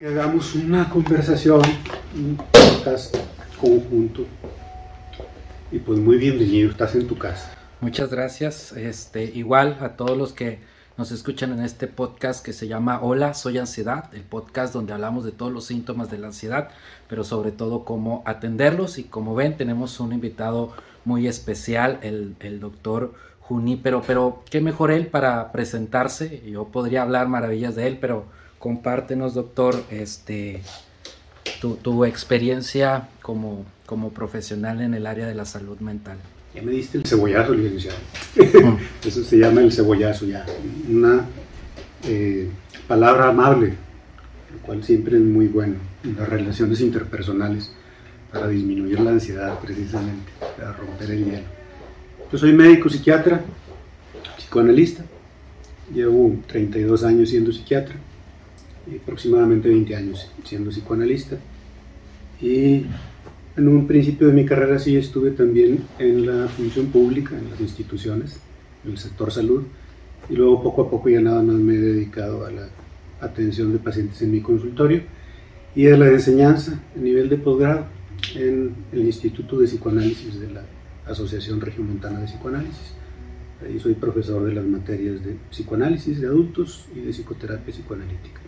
que hagamos una conversación, un podcast conjunto. Y pues muy bienvenido, estás en tu casa. Muchas gracias. Este, igual a todos los que nos escuchan en este podcast que se llama Hola, soy ansiedad, el podcast donde hablamos de todos los síntomas de la ansiedad, pero sobre todo cómo atenderlos. Y como ven, tenemos un invitado muy especial, el, el doctor Junípero, pero qué mejor él para presentarse. Yo podría hablar maravillas de él, pero compártenos, doctor, este, tu, experiencia como, como profesional en el área de la salud mental. Ya me diste el cebollazo, licenciado. Eso se llama el cebollazo ya. Una eh, palabra amable, lo cual siempre es muy bueno en las relaciones interpersonales para disminuir la ansiedad precisamente, para romper el hielo. Yo soy médico psiquiatra, psicoanalista, llevo 32 años siendo psiquiatra aproximadamente 20 años siendo psicoanalista. Y en un principio de mi carrera sí estuve también en la función pública, en las instituciones, en el sector salud. Y luego poco a poco ya nada más me he dedicado a la atención de pacientes en mi consultorio y a la enseñanza a nivel de posgrado en el Instituto de Psicoanálisis de la Asociación Regiomontana de Psicoanálisis. Ahí soy profesor de las materias de psicoanálisis de adultos y de psicoterapia psicoanalítica.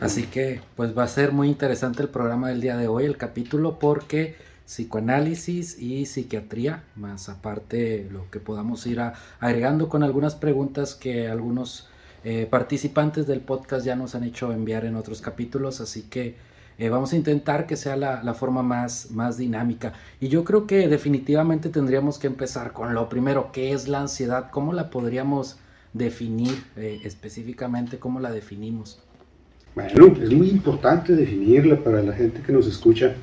Así que pues va a ser muy interesante el programa del día de hoy, el capítulo, porque psicoanálisis y psiquiatría, más aparte lo que podamos ir agregando con algunas preguntas que algunos eh, participantes del podcast ya nos han hecho enviar en otros capítulos, así que eh, vamos a intentar que sea la, forma más, más dinámica. Y yo creo que definitivamente tendríamos que empezar con lo primero, ¿qué es la ansiedad? ¿Cómo la podríamos definir eh, específicamente cómo la definimos? Bueno, es muy importante definirla para la gente que nos escucha.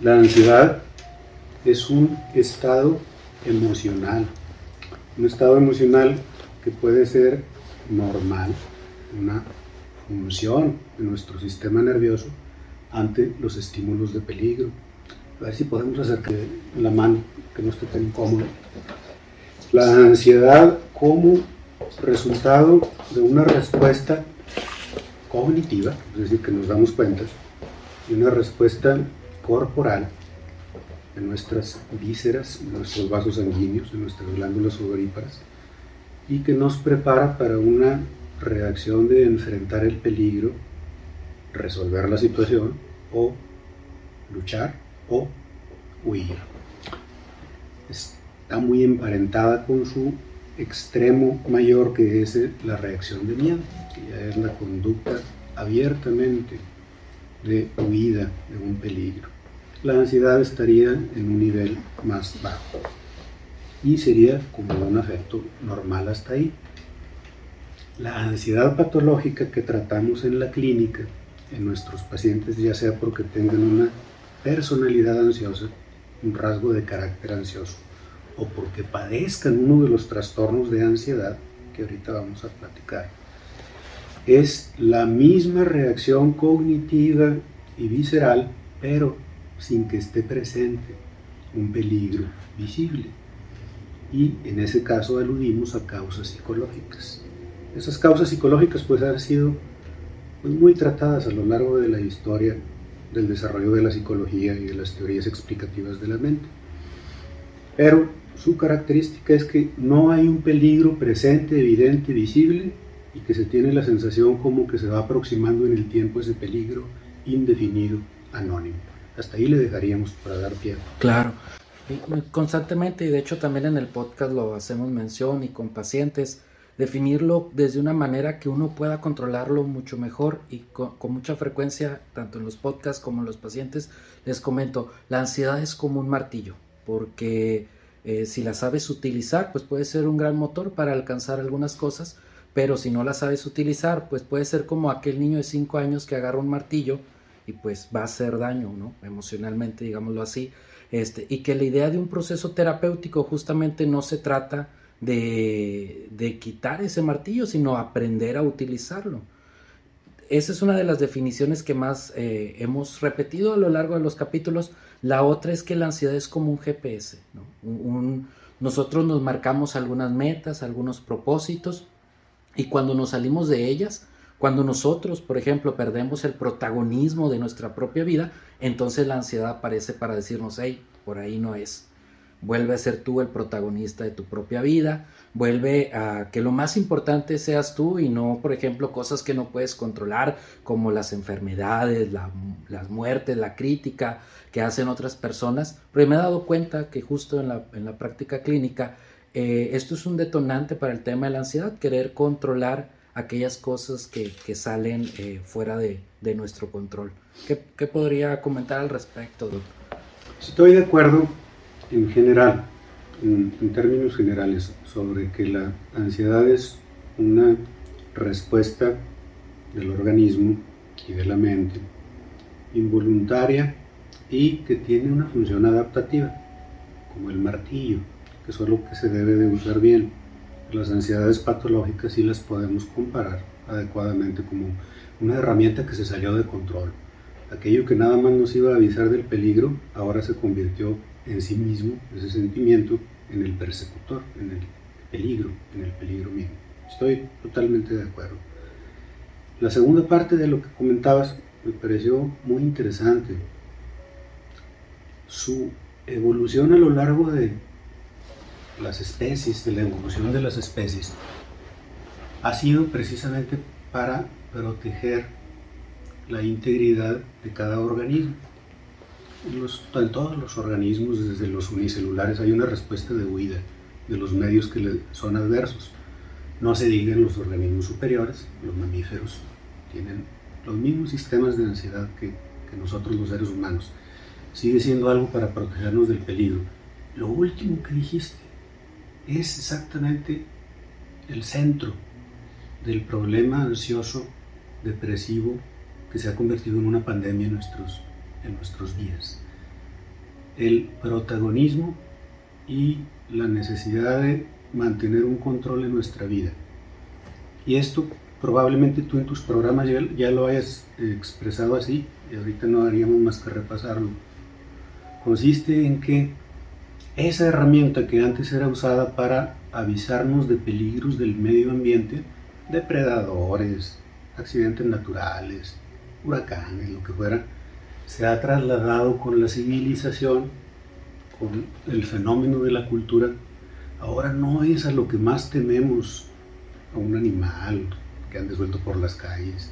La ansiedad es un estado emocional, un estado emocional que puede ser normal, una función de nuestro sistema nervioso ante los estímulos de peligro. A ver si podemos hacer que la mano, que no esté tan incómoda. La ansiedad como resultado de una respuesta cognitiva, es decir, que nos damos cuenta, y una respuesta corporal de nuestras vísceras, de nuestros vasos sanguíneos, de nuestras glándulas sudoríparas, y que nos prepara para una reacción de enfrentar el peligro, resolver la situación o luchar o huir. Está muy emparentada con su extremo mayor que es la reacción de miedo, que ya es la conducta abiertamente de huida de un peligro. La ansiedad estaría en un nivel más bajo y sería como un afecto normal hasta ahí. La ansiedad patológica que tratamos en la clínica, en nuestros pacientes, ya sea porque tengan una personalidad ansiosa, un rasgo de carácter ansioso, o porque padezcan uno de los trastornos de ansiedad que ahorita vamos a platicar. Es la misma reacción cognitiva y visceral, pero sin que esté presente un peligro visible. Y en ese caso aludimos a causas psicológicas. Esas causas psicológicas pues han sido pues, muy tratadas a lo largo de la historia del desarrollo de la psicología y de las teorías explicativas de la mente. Pero su característica es que no hay un peligro presente, evidente, visible, y que se tiene la sensación como que se va aproximando en el tiempo ese peligro indefinido, anónimo. Hasta ahí le dejaríamos para dar pie. Claro, constantemente, y de hecho también en el podcast lo hacemos mención y con pacientes, definirlo desde una manera que uno pueda controlarlo mucho mejor y con, con, mucha frecuencia, tanto en los podcasts como en los pacientes, les comento, la ansiedad es como un martillo, porque eh, si la sabes utilizar, pues puede ser un gran motor para alcanzar algunas cosas, pero si no la sabes utilizar, pues puede ser como aquel niño de 5 años que agarra un martillo y pues va a hacer daño, ¿no? Emocionalmente, digámoslo así. Este, y que la idea de un proceso terapéutico justamente no se trata de, de quitar ese martillo, sino aprender a utilizarlo. Esa es una de las definiciones que más eh, hemos repetido a lo largo de los capítulos, la otra es que la ansiedad es como un GPS. nosotros nos marcamos algunas metas, algunos propósitos, y cuando nos salimos de ellas, Cuando nosotros, por ejemplo, perdemos el protagonismo de nuestra propia vida, entonces la ansiedad aparece para decirnos, hey, por ahí no es. Vuelve a ser tú el protagonista de tu propia vida, vuelve a que lo más importante seas tú y no, por ejemplo, cosas que no puedes controlar, como las enfermedades, las muertes, la crítica que hacen otras personas. Pero me he dado cuenta que justo en la, en la práctica clínica, eh, esto es un detonante para el tema de la ansiedad, querer controlar aquellas cosas que, que salen eh, fuera de, de, nuestro control. ¿Qué, ¿Qué, podría comentar al respecto, doctor? Estoy de acuerdo en general, en, en, términos generales, sobre que la ansiedad es una respuesta del organismo y de la mente involuntaria y que tiene una función adaptativa, como el martillo, que es lo que se debe de usar bien las ansiedades patológicas sí las podemos comparar adecuadamente como una herramienta que se salió de control. Aquello que nada más nos iba a avisar del peligro, ahora se convirtió en sí mismo, ese sentimiento, en el persecutor, en el peligro, en el peligro mismo. Estoy totalmente de acuerdo. La segunda parte de lo que comentabas me pareció muy interesante. Su evolución a lo largo de las especies, de la evolución de las especies, ha sido precisamente para proteger la integridad de cada organismo. En, todos los organismos, desde los unicelulares, hay una respuesta de huida de los medios que le son adversos. No se diga en los organismos superiores, los mamíferos tienen los mismos sistemas de ansiedad que, que nosotros los seres humanos. Sigue siendo algo para protegernos del peligro. Lo último que dijiste, es exactamente el centro del problema ansioso, depresivo, que se ha convertido en una pandemia en nuestros, en nuestros días. El protagonismo y la necesidad de mantener un control en nuestra vida. Y esto probablemente tú en tus programas ya, lo hayas expresado así, y ahorita no haríamos más que repasarlo. Consiste en que esa herramienta que antes era usada para avisarnos de peligros del medio ambiente, depredadores, accidentes naturales, huracanes, lo que fuera, se ha trasladado con la civilización, con el fenómeno de la cultura. Ahora no es a lo que más tememos, a un animal que ande suelto por las calles.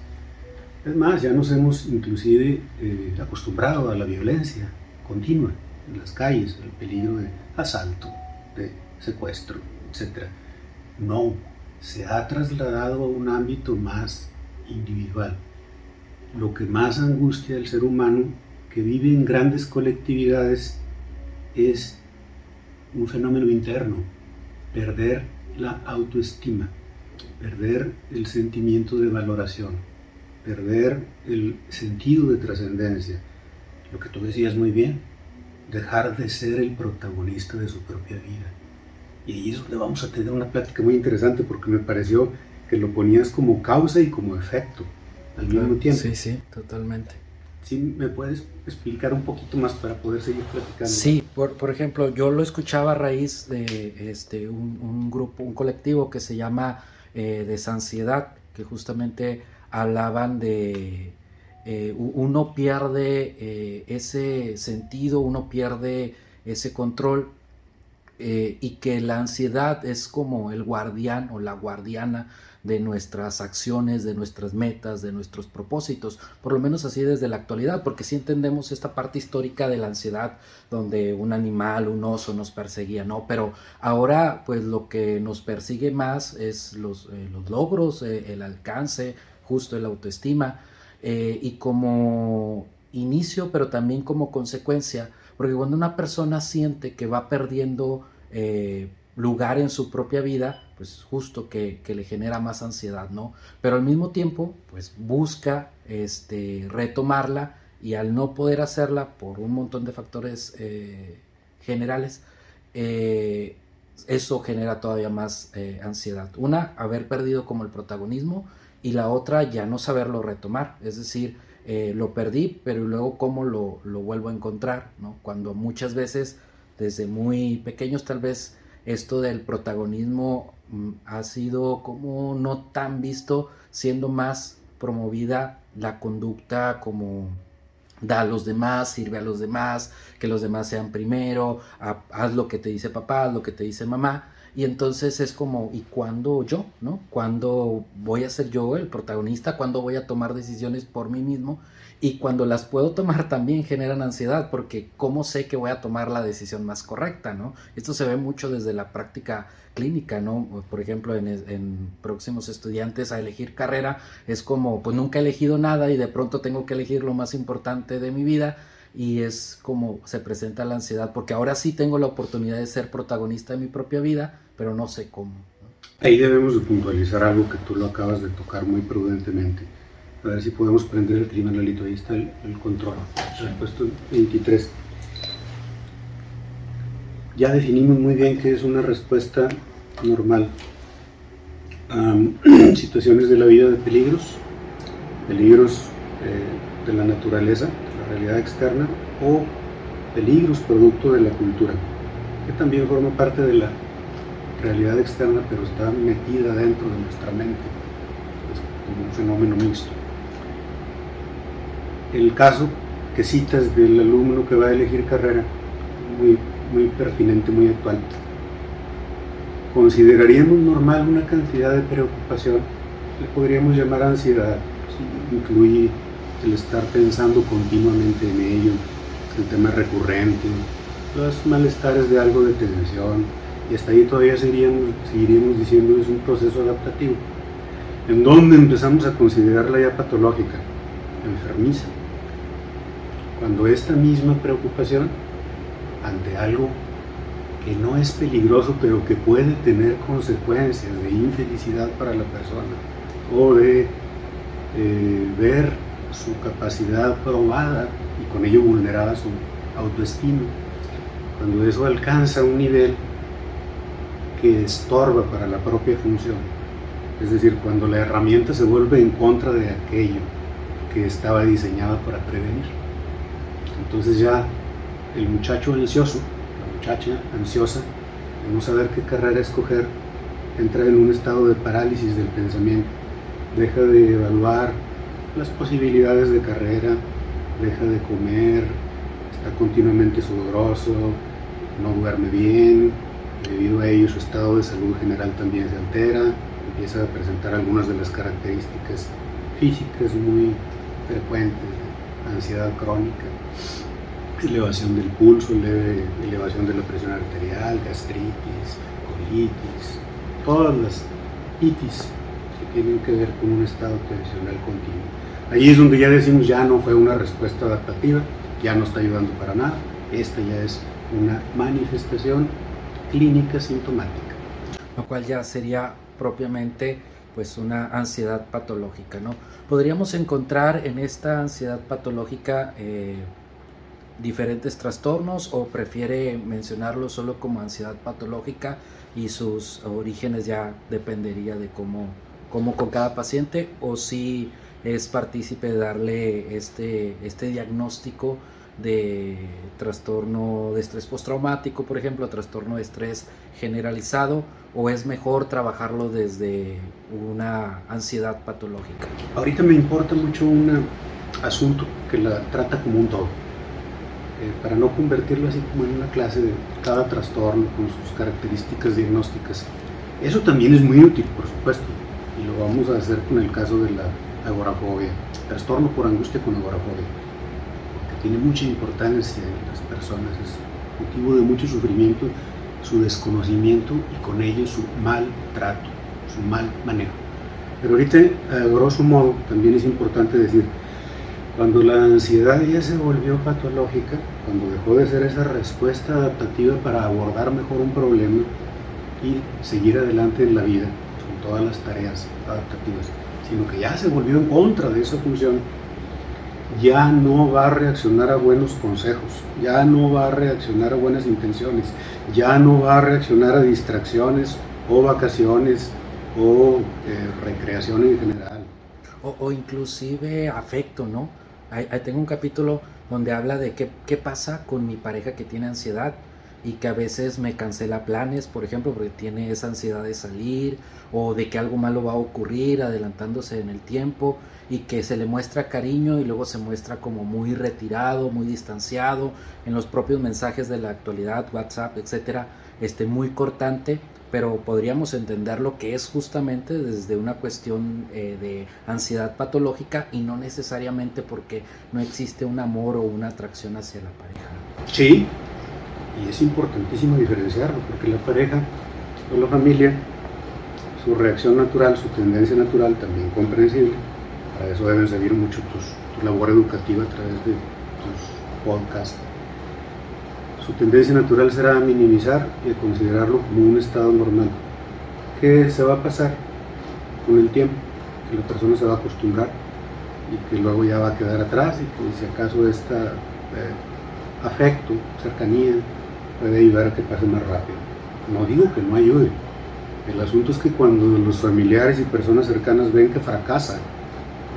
Es más, ya nos hemos inclusive eh, acostumbrado a la violencia continua en las calles, el peligro de asalto, de secuestro, etc. No, se ha trasladado a un ámbito más individual. Lo que más angustia al ser humano que vive en grandes colectividades es un fenómeno interno, perder la autoestima, perder el sentimiento de valoración, perder el sentido de trascendencia. Lo que tú decías muy bien, dejar de ser el protagonista de su propia vida. Y ahí es donde vamos a tener una plática muy interesante porque me pareció que lo ponías como causa y como efecto al mismo tiempo. Sí, sí, totalmente. ¿Sí me puedes explicar un poquito más para poder seguir platicando? Sí, por, por ejemplo, yo lo escuchaba a raíz de este, un, un grupo, un colectivo que se llama eh, Desansiedad, que justamente hablaban de eh, uno pierde eh, ese sentido, uno pierde ese control eh, y que la ansiedad es como el guardián o la guardiana de nuestras acciones, de nuestras metas, de nuestros propósitos, por lo menos así desde la actualidad, porque si entendemos esta parte histórica de la ansiedad, donde un animal, un oso nos perseguía, ¿no? Pero ahora, pues lo que nos persigue más es los, los logros, el alcance, justo el autoestima, eh, y como inicio, pero también como consecuencia, porque cuando una persona siente que va perdiendo eh, lugar en su propia vida, pues justo que, le genera más ansiedad, ¿no? Pero al mismo tiempo, pues busca este, retomarla y al no poder hacerla por un montón de factores eh, generales, eso genera todavía más ansiedad. Una, haber perdido como el protagonismo y la otra ya no saberlo retomar, es decir, eh, lo perdí, pero luego cómo lo, lo, vuelvo a encontrar, ¿no? Cuando muchas veces, desde muy pequeños tal vez, esto del protagonismo mm, ha sido como no tan visto, siendo más promovida la conducta como da a los demás, sirve a los demás, que los demás sean primero, haz lo que te dice papá, haz lo que te dice mamá. Y entonces es como, ¿y cuándo yo? ¿No? ¿Cuándo voy a ser yo el protagonista? ¿Cuándo voy a tomar decisiones por mí mismo? Y cuando las puedo tomar también generan ansiedad, porque ¿cómo sé que voy a tomar la decisión más correcta? ¿no? Esto se ve mucho desde la práctica clínica, ¿no? Por ejemplo, en, en, próximos estudiantes a elegir carrera es como, pues nunca he elegido nada y de pronto tengo que elegir lo más importante de mi vida y es como se presenta la ansiedad, porque ahora sí tengo la oportunidad de ser protagonista de mi propia vida, pero no sé cómo. Ahí debemos de puntualizar algo que tú lo acabas de tocar muy prudentemente. A ver si podemos prender el criminalito, ahí está el, control. puesto 23. Ya definimos muy bien qué es una respuesta normal a situaciones de la vida de peligros, peligros eh, de la naturaleza, realidad externa o peligros producto de la cultura, que también forma parte de la realidad externa, pero está metida dentro de nuestra mente, es como un fenómeno mixto. El caso que citas del alumno que va a elegir carrera, muy, muy pertinente, muy actual. Consideraríamos normal una cantidad de preocupación, le podríamos llamar ansiedad, si incluye el estar pensando continuamente en ello, el tema recurrente, los malestares de algo de tensión, y hasta ahí todavía seguiríamos, seguiríamos diciendo es un proceso adaptativo, en donde empezamos a considerarla ya patológica, enfermiza, cuando esta misma preocupación ante algo que no es peligroso, pero que puede tener consecuencias de infelicidad para la persona, o de eh, ver su capacidad probada y con ello vulnerada su autoestima. Cuando eso alcanza un nivel que estorba para la propia función, es decir, cuando la herramienta se vuelve en contra de aquello que estaba diseñada para prevenir. Entonces ya el muchacho ansioso, la muchacha ansiosa, de no saber qué carrera escoger, entra en un estado de parálisis del pensamiento, deja de evaluar las posibilidades de carrera, deja de comer, está continuamente sudoroso, no duerme bien, debido a ello su estado de salud general también se altera, empieza a presentar algunas de las características físicas muy frecuentes, ansiedad crónica, elevación del pulso, elevación de la presión arterial, gastritis, colitis, todas las itis que tienen que ver con un estado tensional continuo. Ahí es donde ya decimos, ya no fue una respuesta adaptativa, ya no está ayudando para nada. Esta ya es una manifestación clínica sintomática. Lo cual ya sería propiamente pues una ansiedad patológica, ¿no? Podríamos encontrar en esta ansiedad patológica eh, diferentes trastornos o prefiere mencionarlo solo como ansiedad patológica y sus orígenes ya dependería de cómo, cómo con cada paciente o si es partícipe de darle este, este diagnóstico de trastorno de estrés postraumático, por ejemplo, trastorno de estrés generalizado, o es mejor trabajarlo desde una ansiedad patológica? Ahorita me importa mucho un asunto que la trata como un todo, eh, para no convertirlo así como en una clase de cada trastorno con sus características diagnósticas. Eso también es muy útil, por supuesto, y lo vamos a hacer con el caso de la agorafobia, trastorno por angustia con agorafobia, que tiene mucha importancia en las personas, es motivo de mucho sufrimiento su desconocimiento y con ello su mal trato, su mal manejo. Pero ahorita, a grosso modo, también es importante decir, cuando la ansiedad ya se volvió patológica, cuando dejó de ser esa respuesta adaptativa para abordar mejor un problema y seguir adelante en la vida con todas las tareas adaptativas, sino que ya se volvió en contra de esa función, ya no va a reaccionar a buenos consejos, ya no va a reaccionar a buenas intenciones, ya no va a reaccionar a distracciones o vacaciones o eh, recreación en general. O, inclusive afecto, ¿no? Ahí, tengo un capítulo donde habla de qué, qué pasa con mi pareja que tiene ansiedad y que a veces me cancela planes, por ejemplo, porque tiene esa ansiedad de salir o de que algo malo va a ocurrir adelantándose en el tiempo y que se le muestra cariño y luego se muestra como muy retirado, muy distanciado en los propios mensajes de la actualidad, WhatsApp, etcétera, este muy cortante, pero podríamos entenderlo que es justamente desde una cuestión eh, de ansiedad patológica y no necesariamente porque no existe un amor o una atracción hacia la pareja. Sí, y es importantísimo diferenciarlo, porque la pareja o la familia, su reacción natural, su tendencia natural, también comprensible, para eso deben servir mucho tu labor educativa a través de tus podcasts. Su tendencia natural será a minimizar y a considerarlo como un estado normal, que se va a pasar con el tiempo, que la persona se va a acostumbrar y que luego ya va a quedar atrás y que si acaso este afecto, cercanía, puede ayudar a que pase más rápido. No digo que no ayude. El asunto es que cuando los familiares y personas cercanas ven que fracasa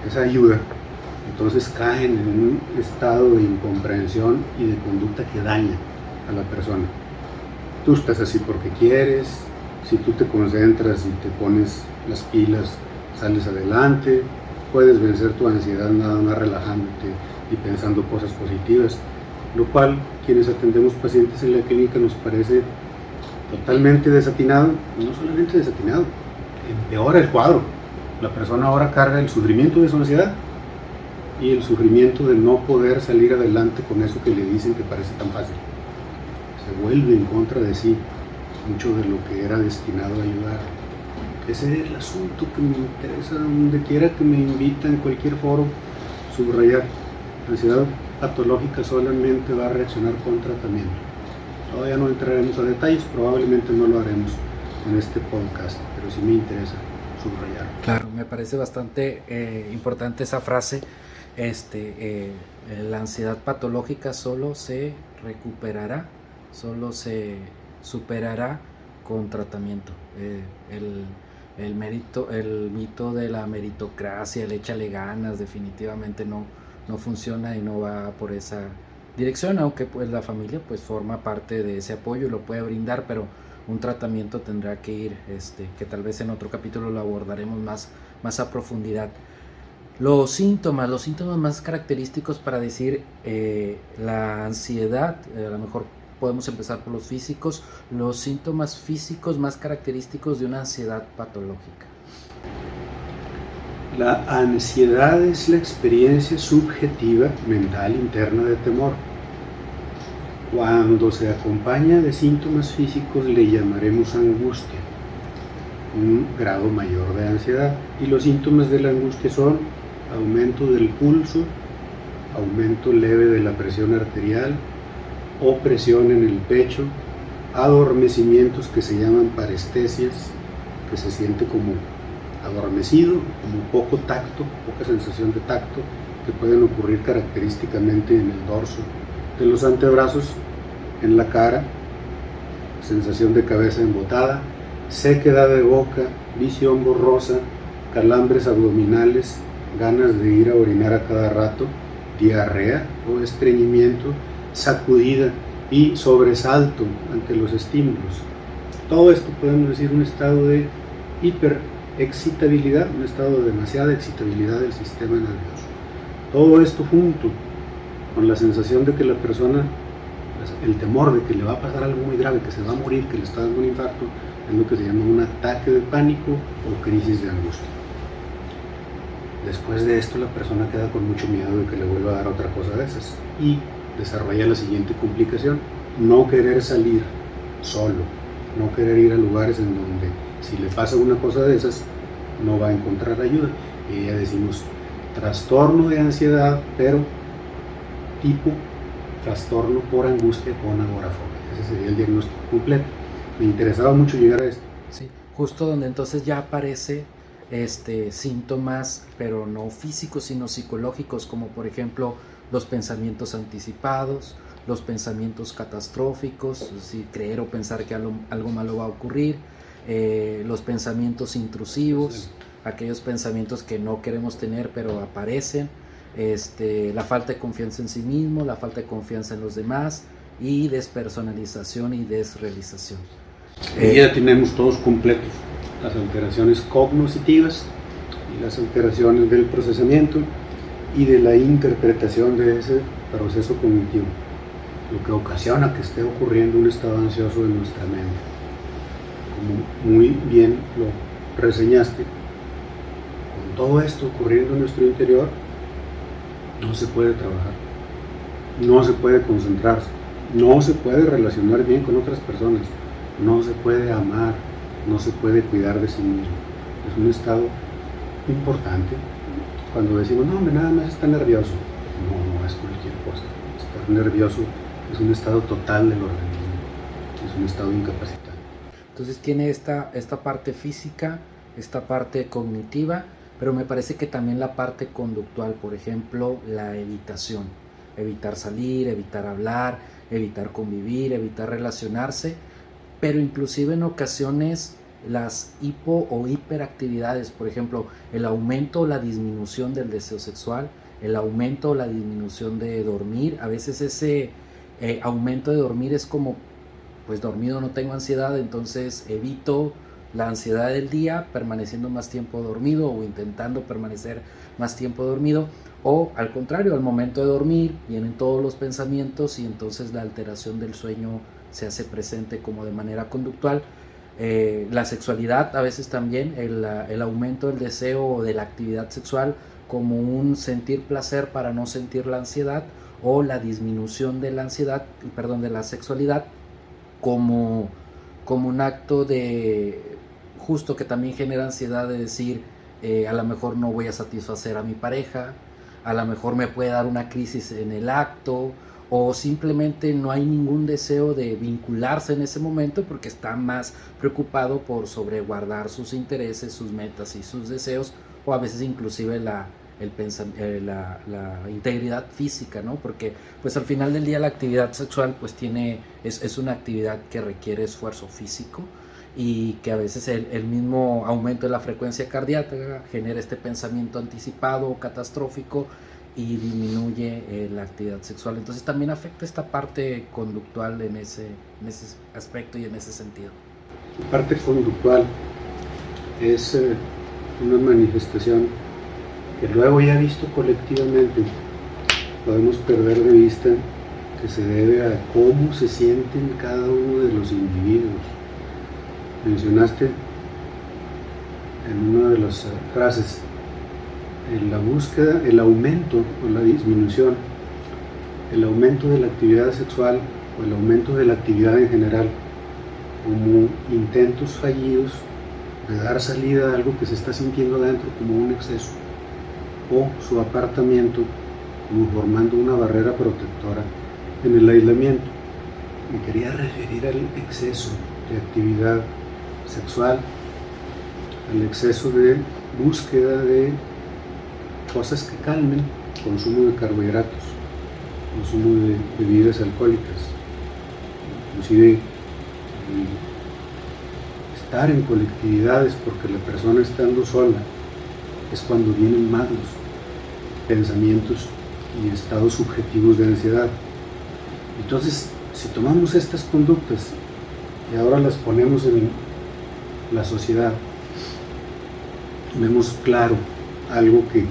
esa ayuda, entonces caen en un estado de incomprensión y de conducta que daña a la persona. Tú estás así porque quieres, si tú te concentras y te pones las pilas, sales adelante, puedes vencer tu ansiedad nada más relajándote y pensando cosas positivas lo cual quienes atendemos pacientes en la clínica nos parece totalmente desatinado, no solamente desatinado, empeora el cuadro. La persona ahora carga el sufrimiento de su ansiedad y el sufrimiento de no poder salir adelante con eso que le dicen que parece tan fácil. Se vuelve en contra de sí mucho de lo que era destinado a ayudar. Ese es el asunto que me interesa, donde quiera que me invita en cualquier foro, subrayar. Ansiedad patológica solamente va a reaccionar con tratamiento. Todavía no entraremos a detalles, probablemente no lo haremos en este podcast, pero sí me interesa subrayar. Claro, me parece bastante eh, importante esa frase. Este, eh, la ansiedad patológica solo se recuperará, solo se superará con tratamiento. Eh, el, el, mérito, el mito de la meritocracia, el échale ganas, definitivamente no, no funciona y no va por esa dirección, aunque pues la familia pues forma parte de ese apoyo y lo puede brindar, pero un tratamiento tendrá que ir, este, que tal vez en otro capítulo lo abordaremos más, más a profundidad. Los síntomas, los síntomas más característicos para decir eh, la ansiedad, eh, a lo mejor podemos empezar por los físicos, los síntomas físicos más característicos de una ansiedad patológica. La ansiedad es la experiencia subjetiva mental interna de temor. Cuando se acompaña de síntomas físicos le llamaremos angustia, un grado mayor de ansiedad. Y los síntomas de la angustia son aumento del pulso, aumento leve de la presión arterial, opresión en el pecho, adormecimientos que se llaman parestesias, que se siente como adormecido, como poco tacto, poca sensación de tacto, que pueden ocurrir característicamente en el dorso de los antebrazos, en la cara, sensación de cabeza embotada, sequedad de boca, visión borrosa, calambres abdominales, ganas de ir a orinar a cada rato, diarrea o estreñimiento, sacudida y sobresalto ante los estímulos. Todo esto podemos decir un estado de hiper excitabilidad, un estado de demasiada excitabilidad del sistema nervioso. Todo esto junto con la sensación de que la persona, el temor de que le va a pasar algo muy grave, que se va a morir, que le está dando un infarto, es lo que se llama un ataque de pánico o crisis de angustia. Después de esto la persona queda con mucho miedo de que le vuelva a dar otra cosa de esas y desarrolla la siguiente complicación, no querer salir solo, no querer ir a lugares en donde si le pasa una cosa de esas, no va a encontrar ayuda. Y ya decimos trastorno de ansiedad, pero tipo trastorno por angustia con agorafobia. Ese sería el diagnóstico completo. Me interesaba mucho llegar a esto. Sí, justo donde entonces ya aparece este síntomas, pero no físicos, sino psicológicos, como por ejemplo los pensamientos anticipados, los pensamientos catastróficos, es creer o pensar que algo, algo malo va a ocurrir, eh, los pensamientos intrusivos, aquellos pensamientos que no queremos tener pero aparecen, este, la falta de confianza en sí mismo, la falta de confianza en los demás, y despersonalización y desrealización. Y ya tenemos todos completos, las alteraciones cognitivas y las alteraciones del procesamiento y de la interpretación de ese proceso cognitivo, lo que ocasiona que esté ocurriendo un estado ansioso en nuestra mente. Como muy bien lo reseñaste, con todo esto ocurriendo en nuestro interior, no se puede trabajar, no se puede concentrarse, no se puede relacionar bien con otras personas, no se puede amar, no se puede cuidar de sí mismo. Es un estado importante. Cuando decimos, no, nada más está nervioso. No, no es cualquier cosa. Estar nervioso es un estado total del organismo, es un estado incapacitado. Entonces tiene esta, esta parte física, esta parte cognitiva, pero me parece que también la parte conductual, por ejemplo, la evitación. Evitar salir, evitar hablar, evitar convivir, evitar relacionarse, pero inclusive en ocasiones las hipo o hiperactividades, por ejemplo, el aumento o la disminución del deseo sexual, el aumento o la disminución de dormir, a veces ese eh, aumento de dormir es como, pues dormido no tengo ansiedad, entonces evito la ansiedad del día permaneciendo más tiempo dormido o intentando permanecer más tiempo dormido, o al contrario, al momento de dormir vienen todos los pensamientos y entonces la alteración del sueño se hace presente como de manera conductual. Eh, la sexualidad a veces también, el, el, aumento del deseo o de la actividad sexual como un sentir placer para no sentir la ansiedad o la disminución de la ansiedad, perdón, de la sexualidad como, como un acto de justo que también genera ansiedad de decir eh, a lo mejor no voy a satisfacer a mi pareja, a lo mejor me puede dar una crisis en el acto o simplemente no hay ningún deseo de vincularse en ese momento porque está más preocupado por sobreguardar sus intereses, sus metas y sus deseos o a veces inclusive la, el eh, la, la, integridad física, ¿no? Porque pues al final del día la actividad sexual pues tiene, es, es una actividad que requiere esfuerzo físico y que a veces el, el, mismo aumento de la frecuencia cardíaca genera este pensamiento anticipado o catastrófico y disminuye eh, la actividad sexual. Entonces también afecta esta parte conductual en ese, en ese aspecto y en ese sentido. La parte conductual es eh, una manifestación que luego ya visto colectivamente podemos perder de vista que se debe a cómo se sienten cada uno de los individuos. Mencionaste en una de las frases en la búsqueda, el aumento o la disminución, el aumento de la actividad sexual o el aumento de la actividad en general, como intentos fallidos de dar salida a algo que se está sintiendo dentro como un exceso, o su apartamiento como formando una barrera protectora en el aislamiento. Me quería referir al exceso de actividad sexual, al exceso de búsqueda de cosas que calmen, consumo de carbohidratos, consumo de bebidas alcohólicas, inclusive estar en colectividades porque la persona estando sola es cuando vienen más los pensamientos y estados subjetivos de ansiedad. Entonces, si tomamos estas conductas y ahora las ponemos en la sociedad, vemos claro algo que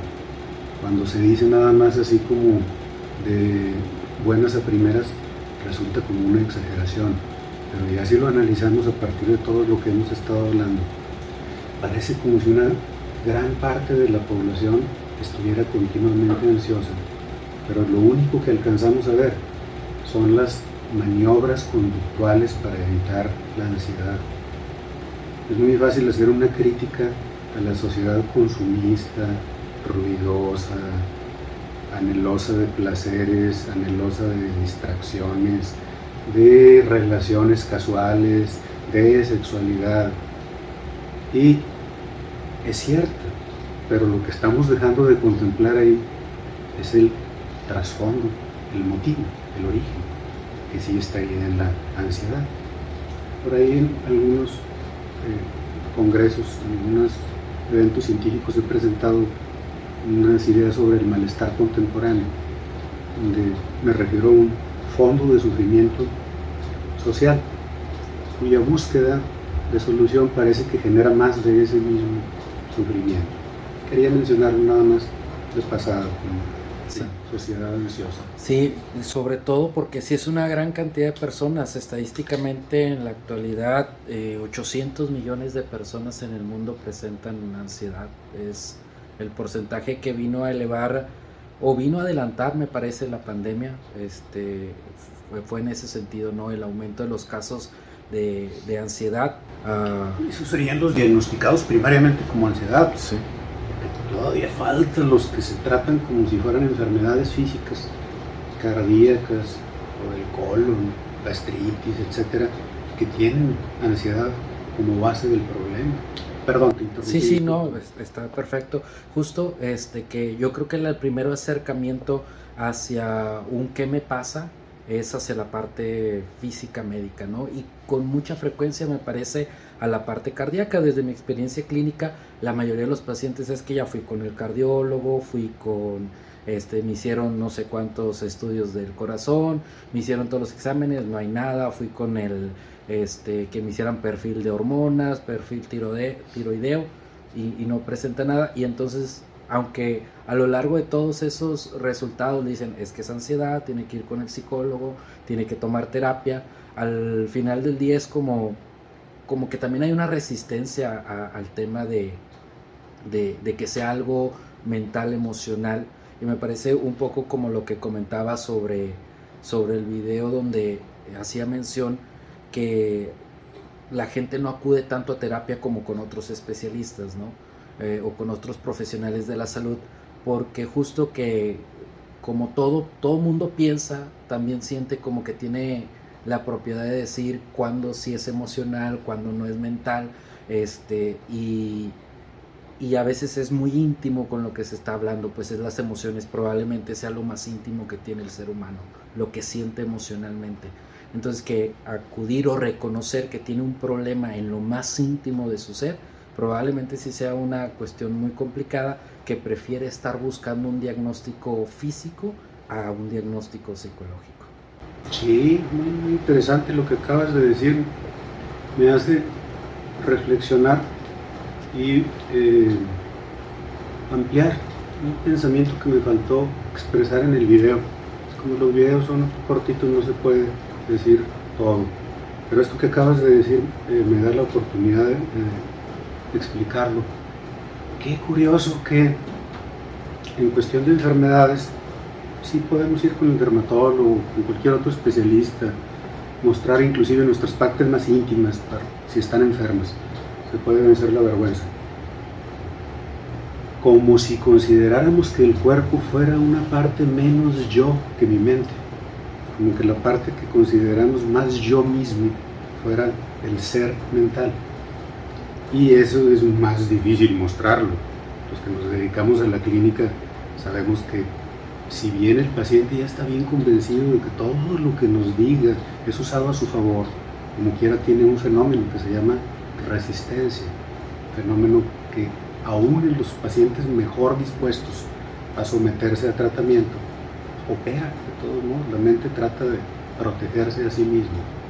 cuando se dice nada más así como de buenas a primeras, resulta como una exageración. Pero ya si lo analizamos a partir de todo lo que hemos estado hablando, parece como si una gran parte de la población estuviera continuamente ansiosa. Pero lo único que alcanzamos a ver son las maniobras conductuales para evitar la ansiedad. Es muy fácil hacer una crítica a la sociedad consumista, ruidosa, anhelosa de placeres, anhelosa de distracciones, de relaciones casuales, de sexualidad. Y es cierto, pero lo que estamos dejando de contemplar ahí es el trasfondo, el motivo, el origen, que sí está ahí en la ansiedad. Por ahí en algunos eh, congresos, en algunos eventos científicos he presentado unas ideas sobre el malestar contemporáneo, donde me refiero a un fondo de sufrimiento social, cuya búsqueda de solución parece que genera más de ese mismo sufrimiento. Quería mencionarlo nada más de pasado como sociedad ansiosa. Sí, sobre todo porque si es una gran cantidad de personas, estadísticamente en la actualidad 800 eh, millones de personas en el mundo presentan ansiedad. Es el porcentaje que vino a elevar o vino a adelantar, me parece, la pandemia. Este, fue, en ese sentido, ¿no? El aumento de los casos de, ansiedad. Uh, Esos serían los diagnosticados primariamente como ansiedad. Sí. todavía faltan los que se tratan como si fueran enfermedades físicas, cardíacas, o el colon, gastritis, etcétera, que tienen ansiedad como base del problema. Perdón, Sí, sí, no, está perfecto. Justo este que yo creo que el primer acercamiento hacia un qué me pasa es hacia la parte física médica, ¿no? Y con mucha frecuencia me parece a la parte cardíaca. Desde mi experiencia clínica, la mayoría de los pacientes es que ya fui con el cardiólogo, fui con, este, me hicieron no sé cuántos estudios del corazón, me hicieron todos los exámenes, no hay nada, fui con el, este, que me hicieran perfil de hormonas, perfil tiroideo y, y no presenta nada. Y entonces aunque a lo largo de todos esos resultados le dicen es que es ansiedad, tiene que ir con el psicólogo, tiene que tomar terapia, al final del día es como, como que también hay una resistencia al tema de, de, que sea algo mental, emocional. Y me parece un poco como lo que comentaba sobre, sobre el video donde hacía mención que la gente no acude tanto a terapia como con otros especialistas, ¿no? Eh, o con otros profesionales de la salud, porque justo que como todo, todo mundo piensa, también siente como que tiene la propiedad de decir cuándo sí es emocional, cuándo no es mental, este, y, y a veces es muy íntimo con lo que se está hablando, pues es las emociones, probablemente sea lo más íntimo que tiene el ser humano, lo que siente emocionalmente. Entonces que acudir o reconocer que tiene un problema en lo más íntimo de su ser, probablemente sí sea una cuestión muy complicada que prefiere estar buscando un diagnóstico físico a un diagnóstico psicológico. Sí, muy interesante lo que acabas de decir. Me hace reflexionar y eh, ampliar un pensamiento que me faltó expresar en el video. Como los videos son cortitos, no se puede decir todo. Pero esto que acabas de decir eh, me da la oportunidad de explicarlo. Qué curioso que en cuestión de enfermedades sí podemos ir con el dermatólogo, con cualquier otro especialista, mostrar inclusive nuestras partes más íntimas si están enfermas. Se puede vencer la vergüenza. Como si consideráramos que el cuerpo fuera una parte menos yo que mi mente. Como que la parte que consideramos más yo mismo fuera el ser mental. Y eso es más difícil mostrarlo. Los que nos dedicamos a la clínica sabemos que si bien el paciente ya está bien convencido de que todo lo que nos diga es usado a su favor, como quiera tiene un fenómeno que se llama resistencia, fenómeno que aún en los pacientes mejor dispuestos a someterse a tratamiento, opera de todos modos, la mente trata de protegerse a sí mismo.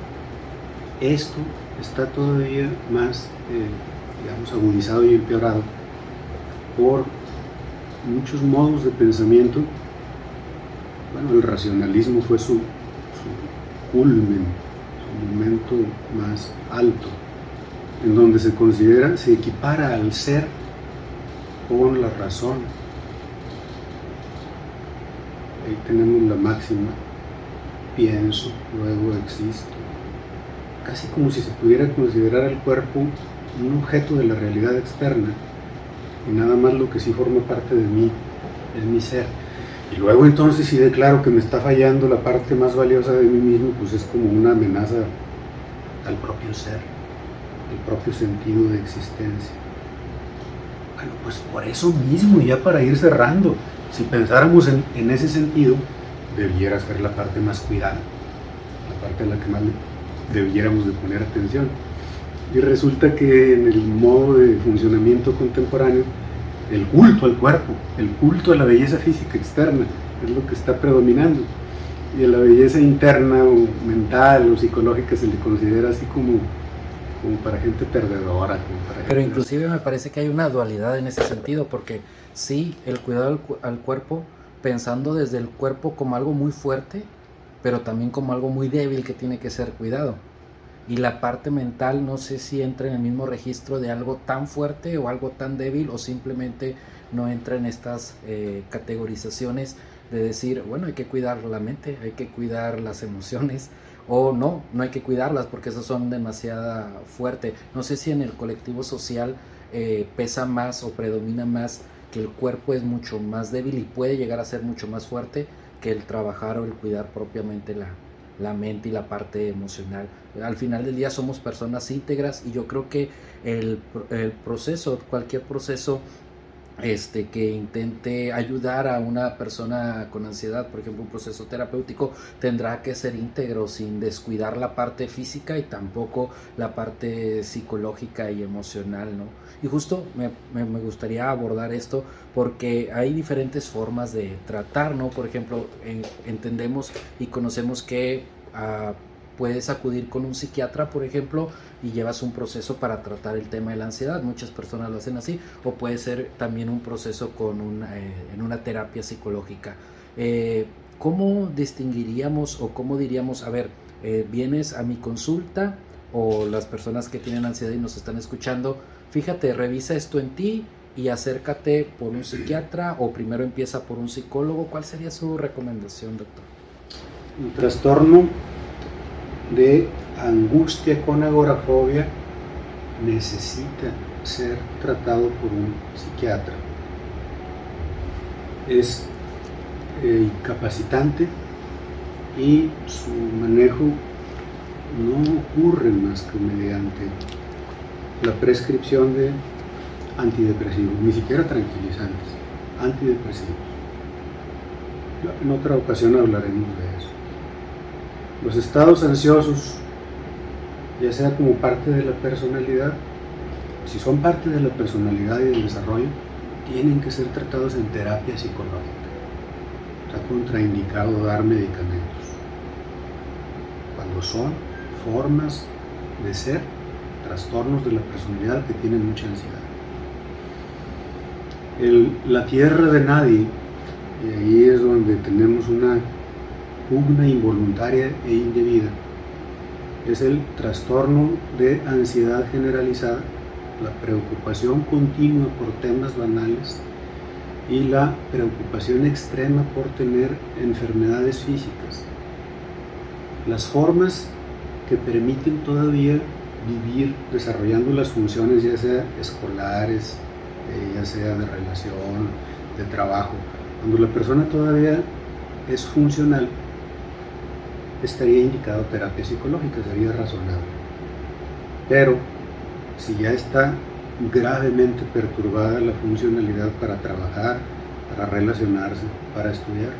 Esto está todavía más eh, digamos, agudizado y empeorado por muchos modos de pensamiento. Bueno, el racionalismo fue su, su culmen, su momento más alto, en donde se considera, se equipara al ser con la razón. Ahí tenemos la máxima, pienso, luego existo. Casi como si se pudiera considerar el cuerpo un objeto de la realidad externa y nada más lo que sí forma parte de mí es mi ser. Y luego entonces si declaro que me está fallando la parte más valiosa de mí mismo, pues es como una amenaza al propio ser, el propio sentido de existencia. Bueno, pues por eso mismo, ya para ir cerrando, si pensáramos en, en ese sentido, debiera ser la parte más cuidada, la parte a la que más debiéramos de poner atención. Y resulta que en el modo de funcionamiento contemporáneo, el culto al cuerpo, el culto a la belleza física externa, es lo que está predominando. y a la belleza interna o mental o psicológica se le considera así como, como para gente perdedora. Pero inclusive me parece que hay una dualidad en ese sentido, porque sí, el cuidado al, cuerpo, pensando desde el cuerpo como algo muy fuerte, pero también como algo muy débil que tiene que ser cuidado. Y la parte mental no sé si entra en el mismo registro de algo tan fuerte o algo tan débil o simplemente no entra en estas eh, categorizaciones de decir, bueno, hay que cuidar la mente, hay que cuidar las emociones, o no, no hay que cuidarlas porque esas son demasiado fuertes. No sé si en el colectivo social eh, pesa más o predomina más que el cuerpo es mucho más débil y puede llegar a ser mucho más fuerte que el trabajar o el cuidar propiamente la, la mente y la parte emocional. Al final del día somos personas íntegras y yo creo que el, el proceso, cualquier proceso este, que intente ayudar a una persona con ansiedad, por ejemplo, un proceso terapéutico, tendrá que ser íntegro sin descuidar la parte física y tampoco la parte psicológica y emocional, ¿no? Y justo me, me, gustaría abordar esto porque hay diferentes formas de tratar, ¿no? Por ejemplo, entendemos y conocemos que... ah, puedes acudir con un psiquiatra, por ejemplo, y llevas un proceso para tratar el tema de la ansiedad. Muchas personas lo hacen así, o puede ser también un proceso con eh, en una terapia psicológica. Eh, ¿Cómo distinguiríamos o cómo diríamos, a ver, eh, vienes a mi consulta o las personas que tienen ansiedad y nos están escuchando, fíjate, revisa esto en ti y acércate por un psiquiatra o primero empieza por un psicólogo. ¿Cuál sería su recomendación, doctor? Un trastorno de angustia con agorafobia necesita ser tratado por un psiquiatra. Es eh, incapacitante y su manejo no ocurre más que mediante la prescripción de antidepresivos, ni siquiera tranquilizantes, antidepresivos. En otra ocasión hablaremos de eso. Los estados ansiosos, ya sea como parte de la personalidad, si son parte de la personalidad y del desarrollo, tienen que ser tratados en terapia psicológica. Está contraindicado dar medicamentos. Cuando son formas de ser, trastornos de la personalidad que tienen mucha ansiedad. la tierra de nadie, y ahí es donde tenemos una pugna involuntaria e indebida. Es el trastorno de ansiedad generalizada, la preocupación continua por temas banales y la preocupación extrema por tener enfermedades físicas. Las formas que permiten todavía vivir desarrollando las funciones ya sea escolares, eh, ya sea de relación, de trabajo, cuando la persona todavía es funcional, estaría indicado terapia psicológica, sería razonable. Pero si ya está gravemente perturbada la funcionalidad para trabajar, para relacionarse, para estudiar,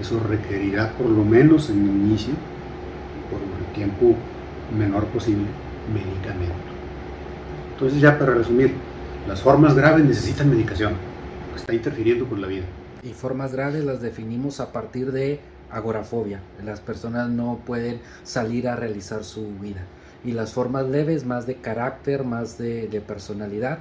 eso requerirá por lo menos en el inicio, por el tiempo menor posible, medicamento. Entonces ya para resumir, las formas graves necesitan medicación, está interfiriendo con la vida. Y formas graves las definimos a partir de agorafobia. Las personas no pueden salir a realizar su vida. Y las formas leves, más de carácter, más de, personalidad.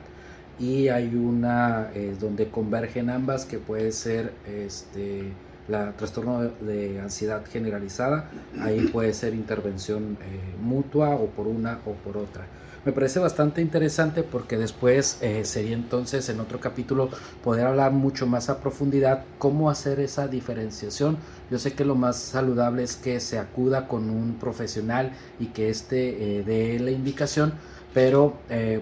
Y hay una eh, donde convergen ambas, que puede ser este, la trastorno de ansiedad generalizada. Ahí puede ser intervención eh, mutua o por una o por otra. Me parece bastante interesante porque después eh, sería entonces en otro capítulo poder hablar mucho más a profundidad cómo hacer esa diferenciación. Yo sé que lo más saludable es que se acuda con un profesional y que éste eh, dé la indicación, pero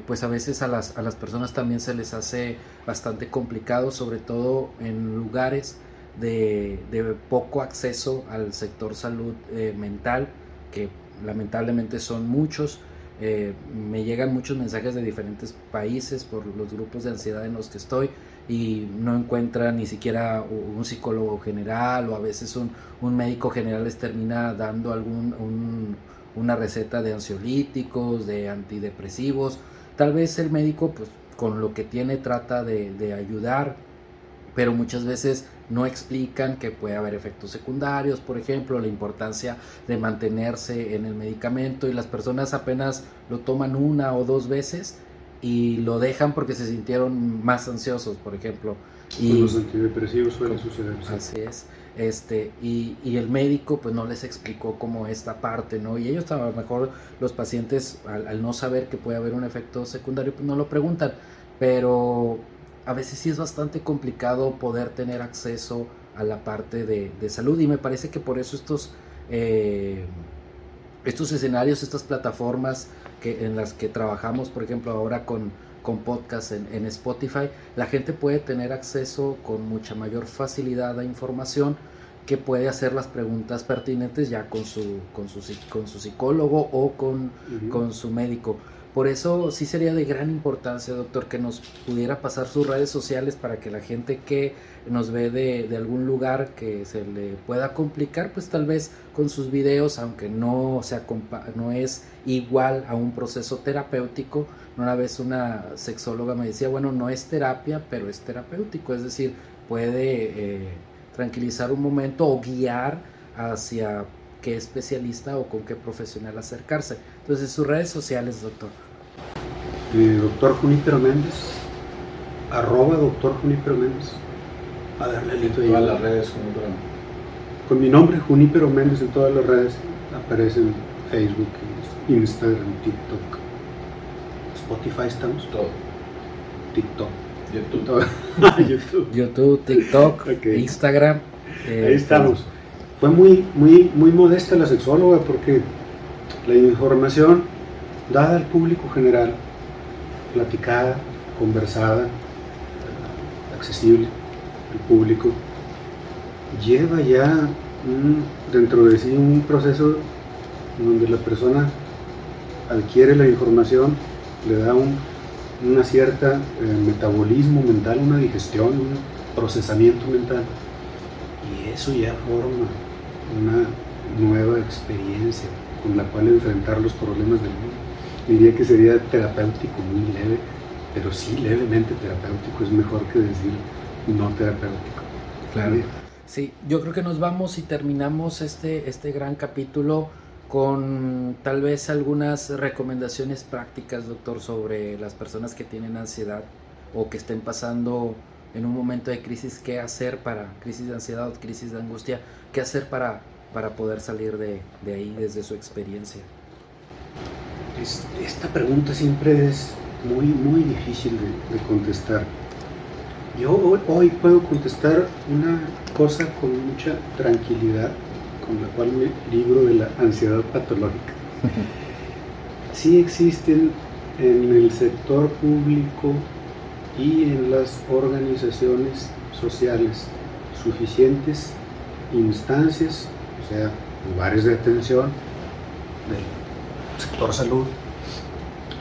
pues a veces a las, a las personas también se les hace bastante complicado, sobre todo en lugares de, poco acceso al sector salud mental, que lamentablemente son muchos. Eh, me llegan muchos mensajes de diferentes países por los grupos de ansiedad en los que estoy y no encuentran ni siquiera un psicólogo general o a veces un, un médico general les termina dando algún, una receta de ansiolíticos, de antidepresivos. Tal vez el médico pues con lo que tiene trata de, de ayudar, pero muchas veces no explican que puede haber efectos secundarios, por ejemplo, la importancia de mantenerse en el medicamento y las personas apenas lo toman una o dos veces y lo dejan porque se sintieron más ansiosos, por ejemplo. Y los antidepresivos suele suceder. Así es. Este, y, y, el médico pues no les explicó como esta parte, ¿no? Y ellos a lo mejor los pacientes al, no saber que puede haber un efecto secundario pues no lo preguntan, pero a veces sí es bastante complicado poder tener acceso a la parte de, de salud y me parece que por eso estos, eh, estos escenarios, estas plataformas que, en las que trabajamos, por ejemplo ahora con, con podcast en, en, Spotify, la gente puede tener acceso con mucha mayor facilidad a información que puede hacer las preguntas pertinentes ya con su, con su, con su psicólogo o con, con su médico. Por eso sí sería de gran importancia, doctor, que nos pudiera pasar sus redes sociales para que la gente que nos ve de, algún lugar que se le pueda complicar, pues tal vez con sus videos, aunque no, sea, no es igual a un proceso terapéutico. Una vez una sexóloga me decía, bueno, no es terapia, pero es terapéutico, es decir, puede eh, tranquilizar un momento o guiar hacia qué especialista o con qué profesional acercarse. Entonces, sus redes sociales, doctor. Eh, doctor Junípero Méndez, arroba doctor Junípero Méndez. A darle el ahí. Todas las redes, Junípero. Con mi nombre, Junípero Méndez, en todas las redes aparecen Facebook, Instagram, TikTok. Spotify estamos. Todo. TikTok. YouTube. YouTube. YouTube, TikTok, Instagram. Eh, ahí estamos. Fue muy, muy, muy modesta la sexóloga porque la información dada al público general platicada, conversada, accesible al público, lleva ya dentro de sí un proceso donde la persona adquiere la información, le da un una cierta eh, metabolismo mental, una digestión, un procesamiento mental. Y eso ya forma una nueva experiencia con la cual enfrentar los problemas del mundo diría que sería terapéutico, muy leve, pero sí levemente terapéutico, es mejor que decir no terapéutico. Claro. Sí, yo creo que nos vamos y terminamos este, este gran capítulo con tal vez algunas recomendaciones prácticas, doctor, sobre las personas que tienen ansiedad o que estén pasando en un momento de crisis, qué hacer para, crisis de ansiedad crisis de angustia, qué hacer para, para poder salir de, de ahí desde su experiencia esta pregunta siempre es muy, muy difícil de, contestar. Yo hoy, puedo contestar una cosa con mucha tranquilidad, con la cual me libro de la ansiedad patológica. Sí existen en el sector público y en las organizaciones sociales suficientes instancias, o sea, lugares de atención sector salud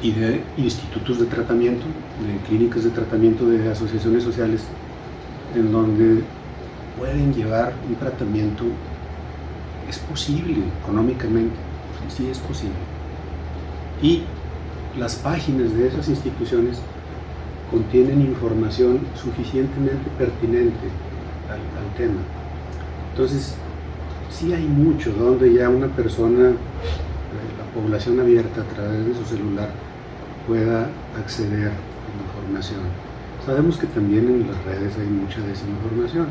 y de institutos de tratamiento, de clínicas de tratamiento de asociaciones sociales, en donde pueden llevar un tratamiento, es posible económicamente, sí es posible. Y las páginas de esas instituciones contienen información suficientemente pertinente al, tema. Entonces, sí hay mucho donde ya una persona población abierta a través de su celular pueda acceder a información. Sabemos que también en las redes hay mucha desinformación,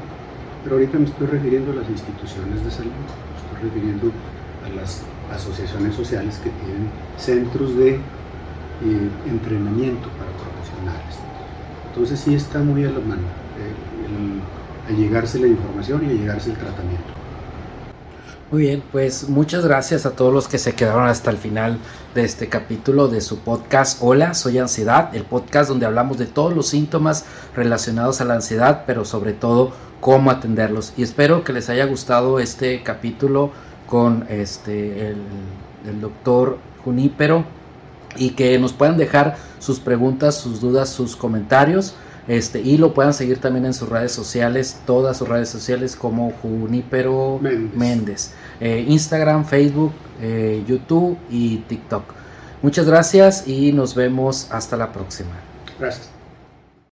pero ahorita me estoy refiriendo a las instituciones de salud, me estoy refiriendo a las asociaciones sociales que tienen centros de eh, entrenamiento para profesionales. Entonces sí está muy a la mano eh, a llegarse la información y a llegarse el tratamiento. Muy bien, pues muchas gracias a todos los que se quedaron hasta el final de este capítulo de su podcast Hola, soy Ansiedad, el podcast donde hablamos de todos los síntomas relacionados a la ansiedad, pero sobre todo cómo atenderlos. Y espero que les haya gustado este capítulo con este el, el doctor Junípero y que nos puedan dejar sus preguntas, sus dudas, sus comentarios. Este, y lo puedan seguir también en sus redes sociales, todas sus redes sociales como Junípero Méndez. Eh, Instagram, Facebook, eh, YouTube y TikTok. Muchas gracias y nos vemos hasta la próxima. Gracias.